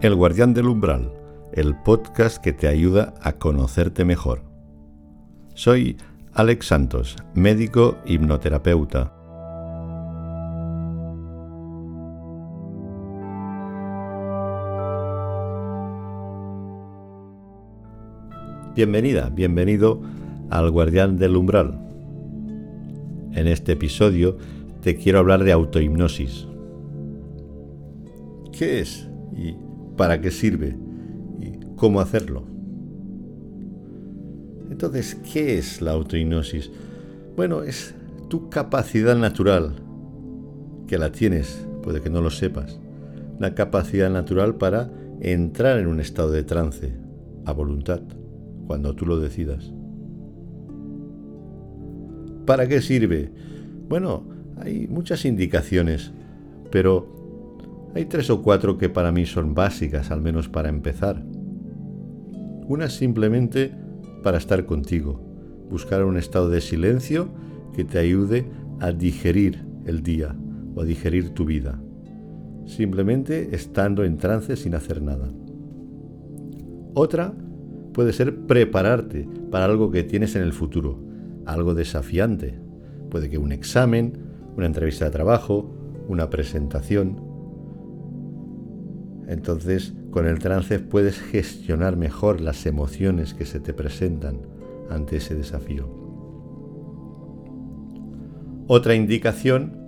El Guardián del Umbral, el podcast que te ayuda a conocerte mejor. Soy Alex Santos, médico hipnoterapeuta. Bienvenida, bienvenido al Guardián del Umbral. En este episodio te quiero hablar de autohipnosis. ¿Qué es? ¿Y para qué sirve? ¿Y cómo hacerlo? Entonces, ¿qué es la autohipnosis? Bueno, es tu capacidad natural, que la tienes, puede que no lo sepas, la capacidad natural para entrar en un estado de trance a voluntad cuando tú lo decidas. ¿Para qué sirve? Bueno, hay muchas indicaciones, pero hay tres o cuatro que para mí son básicas, al menos para empezar. Una simplemente para estar contigo, buscar un estado de silencio que te ayude a digerir el día o a digerir tu vida, simplemente estando en trance sin hacer nada. Otra puede ser prepararte para algo que tienes en el futuro, algo desafiante. Puede que un examen, una entrevista de trabajo, una presentación. Entonces, con el trance puedes gestionar mejor las emociones que se te presentan ante ese desafío. Otra indicación,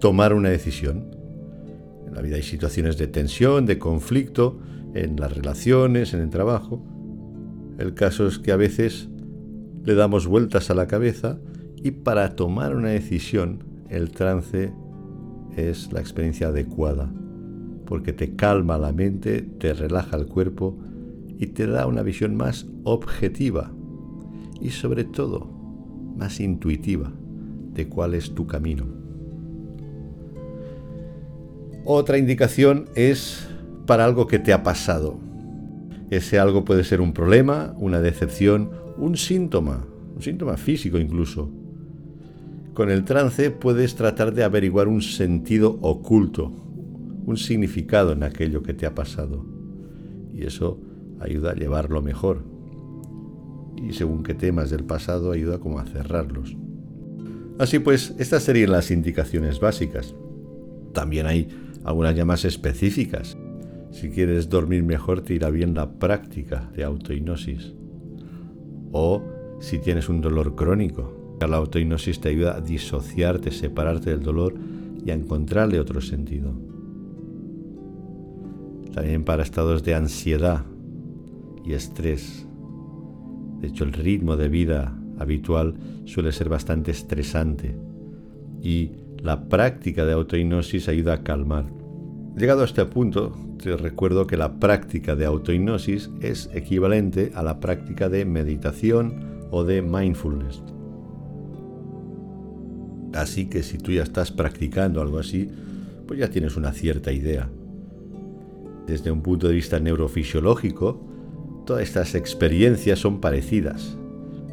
tomar una decisión. En la vida hay situaciones de tensión, de conflicto, en las relaciones, en el trabajo. El caso es que a veces le damos vueltas a la cabeza y para tomar una decisión el trance es la experiencia adecuada, porque te calma la mente, te relaja el cuerpo y te da una visión más objetiva y sobre todo más intuitiva de cuál es tu camino. Otra indicación es para algo que te ha pasado. Ese algo puede ser un problema, una decepción, un síntoma, un síntoma físico incluso. Con el trance puedes tratar de averiguar un sentido oculto, un significado en aquello que te ha pasado. Y eso ayuda a llevarlo mejor. Y según qué temas del pasado ayuda como a cerrarlos. Así pues, estas serían las indicaciones básicas. También hay algunas ya específicas. Si quieres dormir mejor, te irá bien la práctica de autohipnosis. O si tienes un dolor crónico, la autohipnosis te ayuda a disociarte, separarte del dolor y a encontrarle otro sentido. También para estados de ansiedad y estrés. De hecho, el ritmo de vida habitual suele ser bastante estresante y la práctica de autohipnosis ayuda a calmar. Llegado a este punto, te recuerdo que la práctica de autohipnosis es equivalente a la práctica de meditación o de mindfulness. Así que si tú ya estás practicando algo así, pues ya tienes una cierta idea. Desde un punto de vista neurofisiológico, todas estas experiencias son parecidas.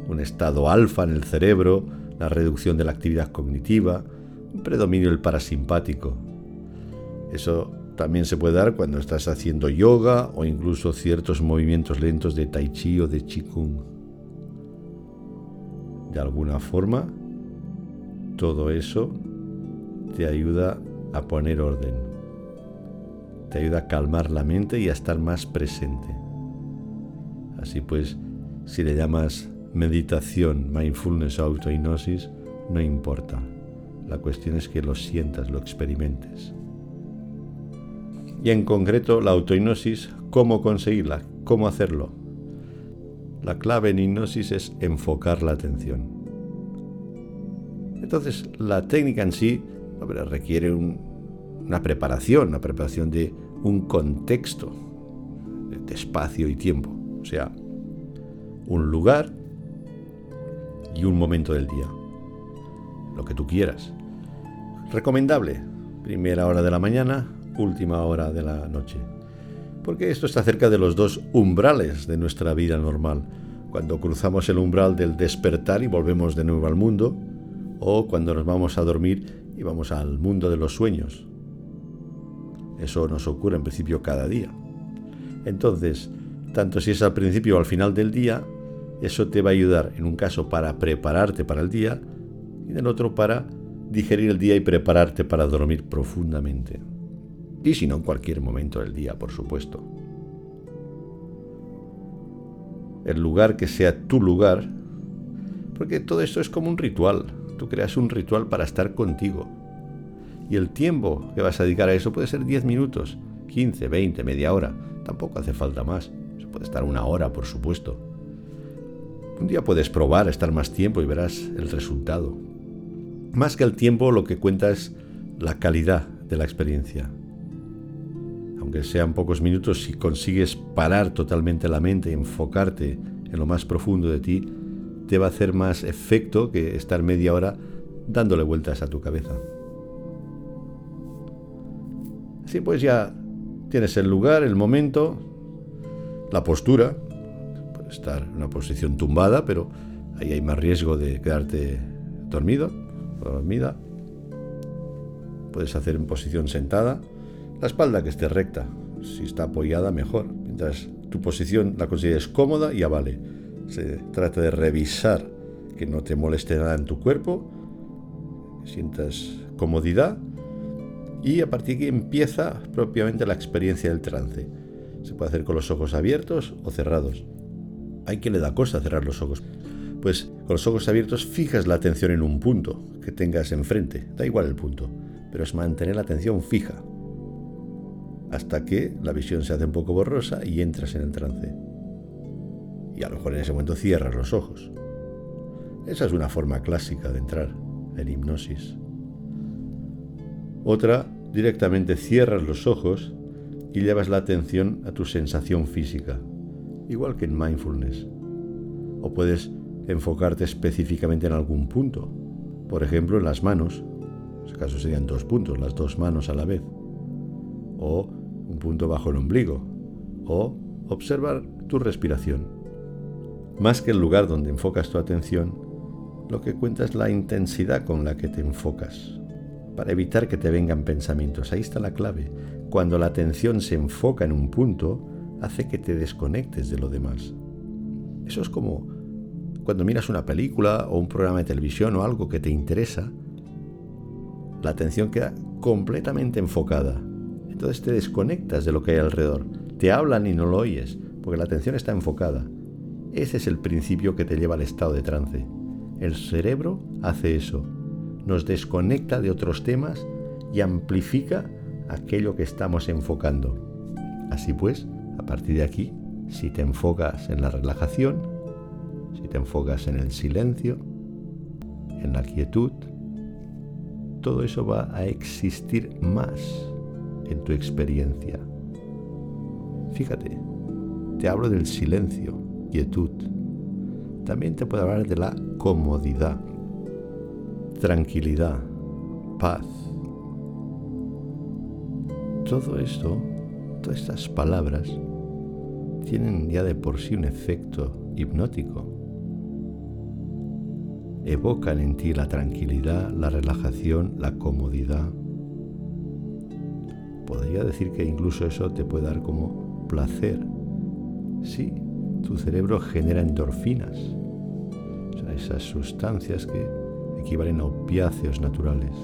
Un estado alfa en el cerebro, la reducción de la actividad cognitiva, un predominio del parasimpático, eso también se puede dar cuando estás haciendo yoga o incluso ciertos movimientos lentos de tai chi o de qigong. De alguna forma, todo eso te ayuda a poner orden. Te ayuda a calmar la mente y a estar más presente. Así pues, si le llamas meditación, mindfulness o autohipnosis, no importa. La cuestión es que lo sientas, lo experimentes y en concreto la autohipnosis, cómo conseguirla, cómo hacerlo. La clave en hipnosis es enfocar la atención. Entonces, la técnica en sí requiere una preparación, una preparación de un contexto, de espacio y tiempo, o sea, un lugar y un momento del día, lo que tú quieras. Recomendable, primera hora de la mañana, última hora de la noche. Porque esto está cerca de los dos umbrales de nuestra vida normal. Cuando cruzamos el umbral del despertar y volvemos de nuevo al mundo, o cuando nos vamos a dormir y vamos al mundo de los sueños. Eso nos ocurre en principio cada día. Entonces, tanto si es al principio o al final del día, eso te va a ayudar en un caso para prepararte para el día y en el otro para digerir el día y prepararte para dormir profundamente. Y si no, en cualquier momento del día, por supuesto. El lugar que sea tu lugar, porque todo esto es como un ritual. Tú creas un ritual para estar contigo. Y el tiempo que vas a dedicar a eso puede ser 10 minutos, 15, 20, media hora. Tampoco hace falta más. Se puede estar una hora, por supuesto. Un día puedes probar estar más tiempo y verás el resultado. Más que el tiempo, lo que cuenta es la calidad de la experiencia. Aunque sean pocos minutos, si consigues parar totalmente la mente y enfocarte en lo más profundo de ti, te va a hacer más efecto que estar media hora dándole vueltas a tu cabeza. Pues ya tienes el lugar, el momento, la postura, estar en una posición tumbada, pero ahí hay más riesgo de quedarte dormido o dormida. Puedes hacer en posición sentada, la espalda que esté recta, si está apoyada mejor. Mientras tu posición la consideres cómoda, ya vale. Se trata de revisar que no te moleste nada en tu cuerpo, que sientas comodidad y a partir de aquí empieza propiamente la experiencia del trance. Se puede hacer con los ojos abiertos o cerrados hay que le da cosa cerrar los ojos. Pues con los ojos abiertos fijas la atención en un punto que tengas enfrente, da igual el punto, pero es mantener la atención fija hasta que la visión se hace un poco borrosa y entras en el trance. Y a lo mejor en ese momento cierras los ojos. Esa es una forma clásica de entrar en hipnosis. Otra, directamente cierras los ojos y llevas la atención a tu sensación física, igual que en mindfulness. O puedes enfocarte específicamente en algún punto, por ejemplo en las manos, en este caso serían dos puntos, las dos manos a la vez, o un punto bajo el ombligo, o observar tu respiración. Más que el lugar donde enfocas tu atención, lo que cuenta es la intensidad con la que te enfocas, para evitar que te vengan pensamientos. Ahí está la clave. Cuando la atención se enfoca en un punto, hace que te desconectes de lo demás. Eso es como cuando miras una película o un programa de televisión o algo que te interesa, la atención queda completamente enfocada. Entonces te desconectas de lo que hay alrededor. Te hablan y no lo oyes, porque la atención está enfocada. Ese es el principio que te lleva al estado de trance. El cerebro hace eso. Nos desconecta de otros temas y amplifica aquello que estamos enfocando. Así pues, a partir de aquí, si te enfocas en la relajación, si te enfocas en el silencio, en la quietud, todo eso va a existir más en tu experiencia. Fíjate, te hablo del silencio, quietud. También te puedo hablar de la comodidad, tranquilidad, paz. Todo esto, todas estas palabras, tienen ya de por sí un efecto hipnótico. Evocan en ti la tranquilidad, la relajación, la comodidad. Podría decir que incluso eso te puede dar como placer. Sí, tu cerebro genera endorfinas, esas sustancias que equivalen a opiáceos naturales.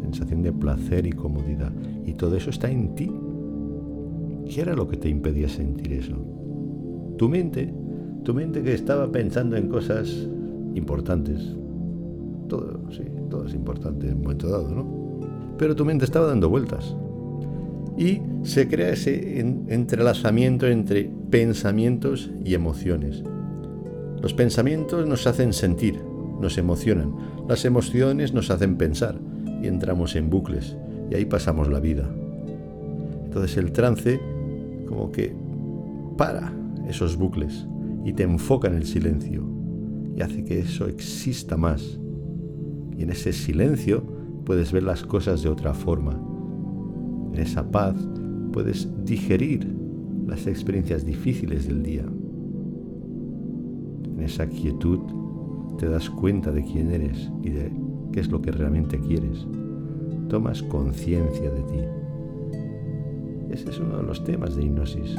Sensación de placer y comodidad. Y todo eso está en ti ¿Qué era lo que te impedía sentir eso? Tu mente, tu mente que estaba pensando en cosas importantes. Todo, sí, todo es importante en un momento dado, ¿no? Pero tu mente estaba dando vueltas. Y se crea ese entrelazamiento entre pensamientos y emociones. Los pensamientos nos hacen sentir, nos emocionan. Las emociones nos hacen pensar y entramos en bucles y ahí pasamos la vida. Entonces el trance como que para esos bucles y te enfoca en el silencio y hace que eso exista más. Y en ese silencio puedes ver las cosas de otra forma. En esa paz puedes digerir las experiencias difíciles del día. En esa quietud te das cuenta de quién eres y de qué es lo que realmente quieres. Tomas conciencia de ti. Ese es uno de los temas de hipnosis,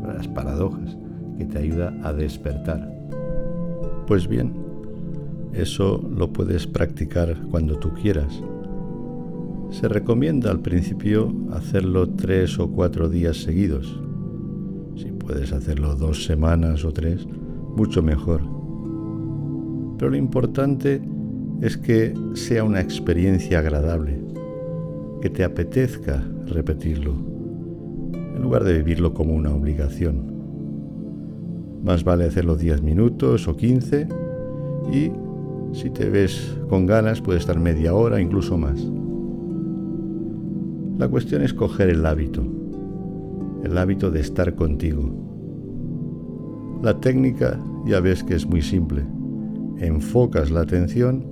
una de las paradojas que te ayuda a despertar. Pues bien, eso lo puedes practicar cuando tú quieras. Se recomienda al principio hacerlo tres o cuatro días seguidos. Si puedes hacerlo dos semanas o tres, mucho mejor. Pero lo importante es que sea una experiencia agradable, que te apetezca repetirlo, en lugar de vivirlo como una obligación. Más vale hacerlo 10 minutos o 15 y si te ves con ganas puede estar media hora, incluso más. La cuestión es coger el hábito, el hábito de estar contigo. La técnica ya ves que es muy simple. Enfocas la atención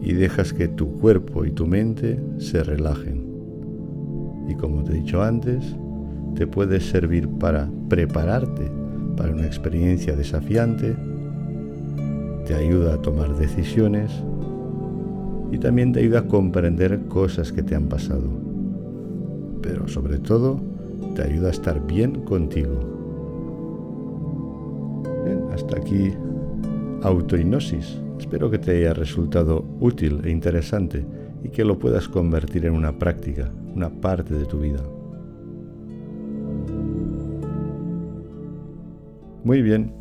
y dejas que tu cuerpo y tu mente se relajen. Y como te he dicho antes, te puede servir para prepararte para una experiencia desafiante, te ayuda a tomar decisiones y también te ayuda a comprender cosas que te han pasado. Pero sobre todo, te ayuda a estar bien contigo. Hasta aquí autohipnosis. Espero que te haya resultado útil e interesante y que lo puedas convertir en una práctica, una parte de tu vida. Muy bien,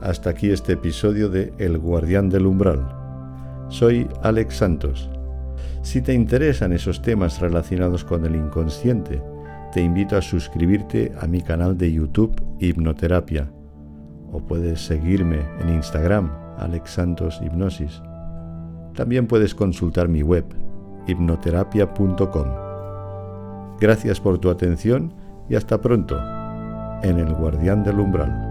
hasta aquí este episodio de El Guardián del Umbral. Soy Alex Santos. Si te interesan esos temas relacionados con el inconsciente, te invito a suscribirte a mi canal de YouTube Hipnoterapia o puedes seguirme en Instagram Alex Santos Hipnosis. También puedes consultar mi web hipnoterapia.com. Gracias por tu atención y hasta pronto en El Guardián del Umbral.